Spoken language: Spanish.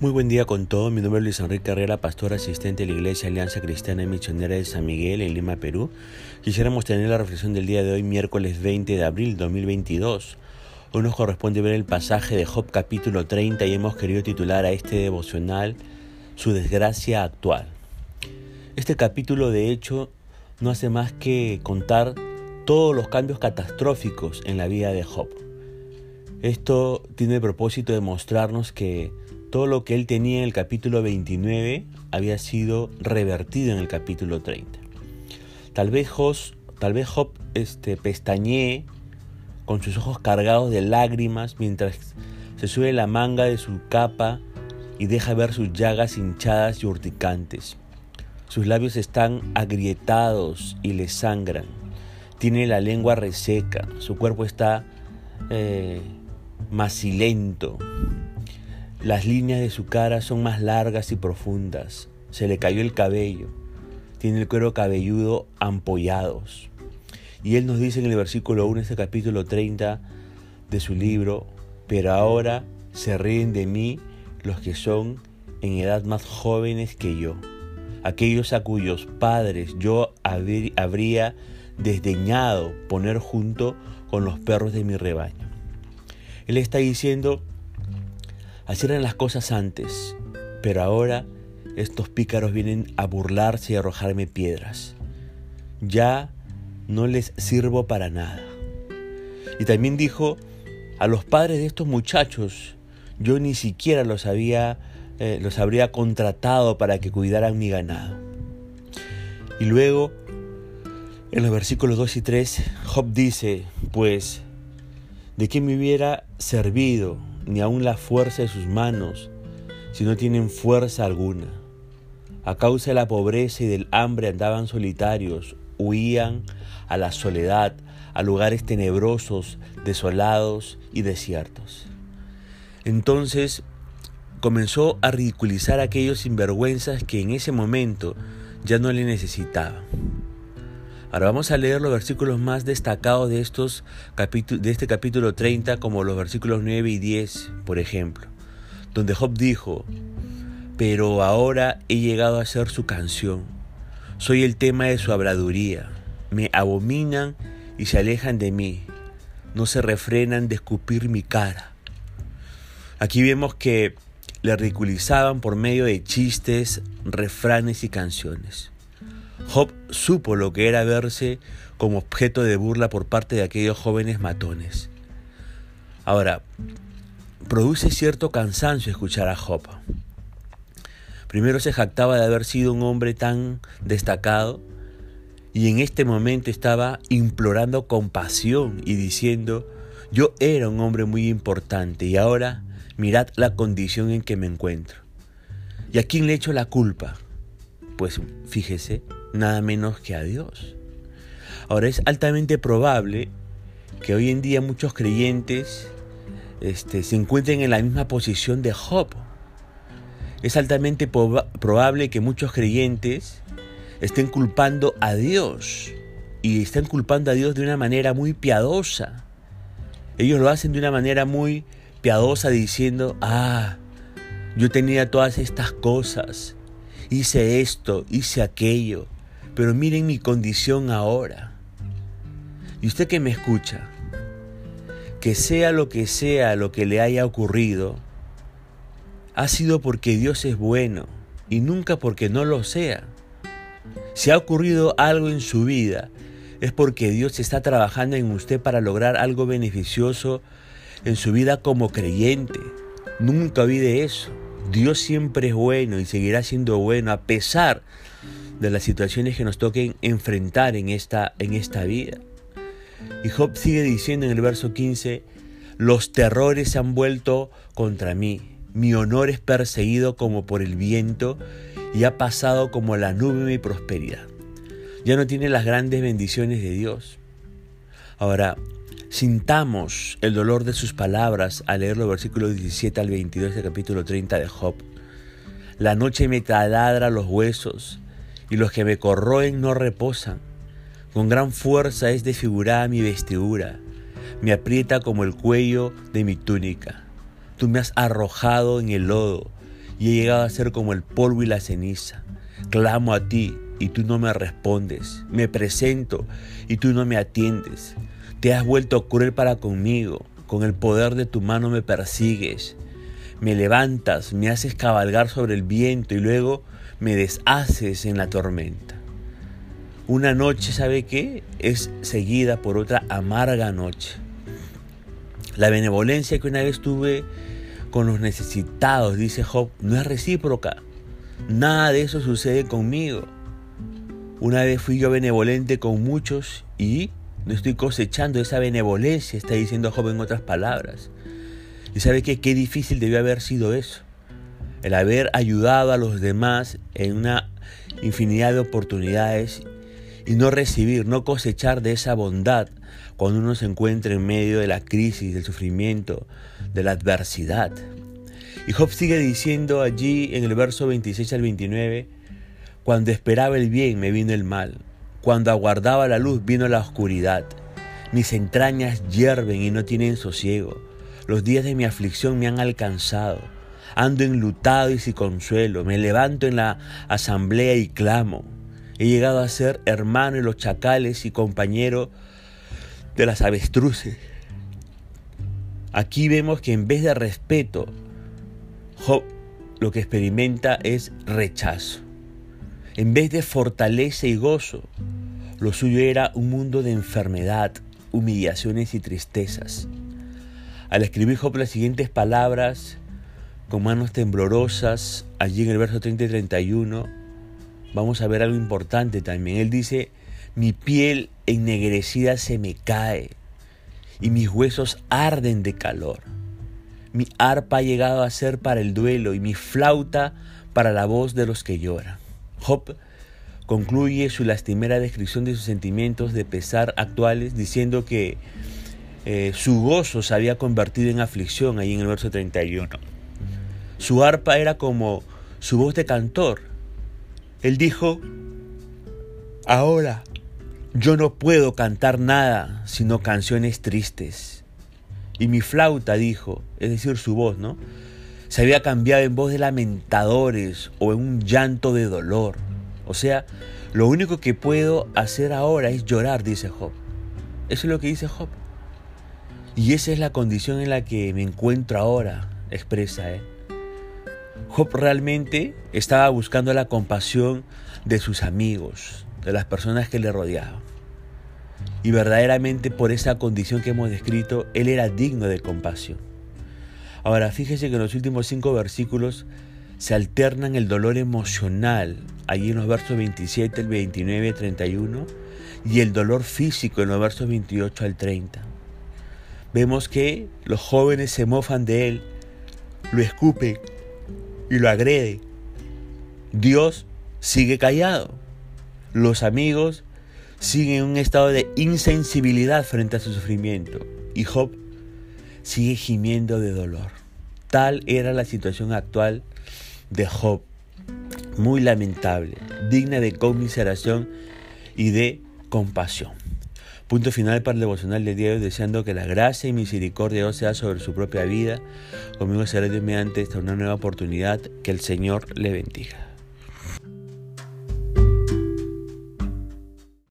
Muy buen día con todo. Mi nombre es Luis Enrique Carrera, pastor asistente de la Iglesia Alianza Cristiana y Misionera de San Miguel en Lima, Perú. Quisiéramos tener la reflexión del día de hoy, miércoles 20 de abril de 2022. Hoy nos corresponde ver el pasaje de Job capítulo 30 y hemos querido titular a este devocional Su desgracia actual. Este capítulo de hecho no hace más que contar todos los cambios catastróficos en la vida de Job. Esto tiene el propósito de mostrarnos que todo lo que él tenía en el capítulo 29 había sido revertido en el capítulo 30. Tal vez, Job, tal vez Job este, pestañee con sus ojos cargados de lágrimas mientras se sube la manga de su capa y deja ver sus llagas hinchadas y urticantes. Sus labios están agrietados y le sangran. Tiene la lengua reseca. Su cuerpo está eh, macilento. Las líneas de su cara son más largas y profundas. Se le cayó el cabello. Tiene el cuero cabelludo ampollados. Y él nos dice en el versículo 1 de este capítulo 30 de su libro, pero ahora se ríen de mí los que son en edad más jóvenes que yo, aquellos a cuyos padres yo habría desdeñado poner junto con los perros de mi rebaño. Él está diciendo, Así las cosas antes, pero ahora estos pícaros vienen a burlarse y a arrojarme piedras. Ya no les sirvo para nada. Y también dijo, a los padres de estos muchachos, yo ni siquiera los había eh, los habría contratado para que cuidaran mi ganado. Y luego, en los versículos 2 y 3, Job dice, pues, ¿de qué me hubiera servido ni aun la fuerza de sus manos, si no tienen fuerza alguna. A causa de la pobreza y del hambre andaban solitarios, huían a la soledad, a lugares tenebrosos, desolados y desiertos. Entonces comenzó a ridiculizar a aquellos sinvergüenzas que en ese momento ya no le necesitaban. Ahora vamos a leer los versículos más destacados de, estos de este capítulo 30, como los versículos 9 y 10, por ejemplo, donde Job dijo, pero ahora he llegado a ser su canción, soy el tema de su habladuría, me abominan y se alejan de mí, no se refrenan de escupir mi cara. Aquí vemos que le ridiculizaban por medio de chistes, refranes y canciones. Job supo lo que era verse como objeto de burla por parte de aquellos jóvenes matones. Ahora, produce cierto cansancio escuchar a Job. Primero se jactaba de haber sido un hombre tan destacado y en este momento estaba implorando compasión y diciendo, yo era un hombre muy importante y ahora mirad la condición en que me encuentro. ¿Y a quién le echo la culpa? Pues fíjese, nada menos que a Dios. Ahora es altamente probable que hoy en día muchos creyentes este, se encuentren en la misma posición de Job. Es altamente probable que muchos creyentes estén culpando a Dios y estén culpando a Dios de una manera muy piadosa. Ellos lo hacen de una manera muy piadosa diciendo, ah, yo tenía todas estas cosas, hice esto, hice aquello, pero miren mi condición ahora. Y usted que me escucha, que sea lo que sea lo que le haya ocurrido, ha sido porque Dios es bueno y nunca porque no lo sea. Si ha ocurrido algo en su vida, es porque Dios está trabajando en usted para lograr algo beneficioso en su vida como creyente. Nunca olvide eso. Dios siempre es bueno y seguirá siendo bueno a pesar de las situaciones que nos toquen enfrentar en esta, en esta vida. Y Job sigue diciendo en el verso 15, los terrores se han vuelto contra mí, mi honor es perseguido como por el viento y ha pasado como la nube mi prosperidad. Ya no tiene las grandes bendiciones de Dios. Ahora, sintamos el dolor de sus palabras al leer los versículos 17 al 22 del capítulo 30 de Job. La noche me taladra los huesos y los que me corroen no reposan. Con gran fuerza es desfigurada mi vestidura, me aprieta como el cuello de mi túnica. Tú me has arrojado en el lodo y he llegado a ser como el polvo y la ceniza. Clamo a ti y tú no me respondes. Me presento y tú no me atiendes. Te has vuelto cruel para conmigo. Con el poder de tu mano me persigues. Me levantas, me haces cabalgar sobre el viento y luego me deshaces en la tormenta. Una noche, ¿sabe qué? Es seguida por otra amarga noche. La benevolencia que una vez tuve con los necesitados, dice Job, no es recíproca. Nada de eso sucede conmigo. Una vez fui yo benevolente con muchos y no estoy cosechando esa benevolencia, está diciendo Job en otras palabras. Y sabe que qué difícil debió haber sido eso. El haber ayudado a los demás en una infinidad de oportunidades y no recibir, no cosechar de esa bondad cuando uno se encuentra en medio de la crisis, del sufrimiento, de la adversidad. Y Job sigue diciendo allí en el verso 26 al 29, cuando esperaba el bien me vino el mal, cuando aguardaba la luz vino la oscuridad. Mis entrañas hierven y no tienen sosiego. Los días de mi aflicción me han alcanzado. Ando enlutado y sin consuelo. Me levanto en la asamblea y clamo. He llegado a ser hermano de los chacales y compañero de las avestruces. Aquí vemos que en vez de respeto, Job lo que experimenta es rechazo. En vez de fortaleza y gozo, lo suyo era un mundo de enfermedad, humillaciones y tristezas. Al escribir Job las siguientes palabras, con manos temblorosas, allí en el verso 30 y 31, vamos a ver algo importante también. Él dice, mi piel ennegrecida se me cae y mis huesos arden de calor. Mi arpa ha llegado a ser para el duelo y mi flauta para la voz de los que lloran. Job concluye su lastimera descripción de sus sentimientos de pesar actuales diciendo que eh, su gozo se había convertido en aflicción ahí en el verso 31. Su arpa era como su voz de cantor. Él dijo, ahora yo no puedo cantar nada sino canciones tristes. Y mi flauta, dijo, es decir, su voz, ¿no? Se había cambiado en voz de lamentadores o en un llanto de dolor. O sea, lo único que puedo hacer ahora es llorar, dice Job. Eso es lo que dice Job. Y esa es la condición en la que me encuentro ahora, expresa él. Job realmente estaba buscando la compasión de sus amigos, de las personas que le rodeaban. Y verdaderamente por esa condición que hemos descrito, él era digno de compasión. Ahora, fíjese que en los últimos cinco versículos se alternan el dolor emocional, allí en los versos 27, el 29, 31, y el dolor físico en los versos 28 al 30. Vemos que los jóvenes se mofan de él, lo escupen y lo agreden. Dios sigue callado. Los amigos siguen en un estado de insensibilidad frente a su sufrimiento y Job sigue gimiendo de dolor. Tal era la situación actual de Job, muy lamentable, digna de conmiseración y de compasión. Punto final para el devocional de Dios, deseando que la gracia y misericordia de Dios sea sobre su propia vida. Conmigo será Dios mediante esta una nueva oportunidad. Que el Señor le bendiga.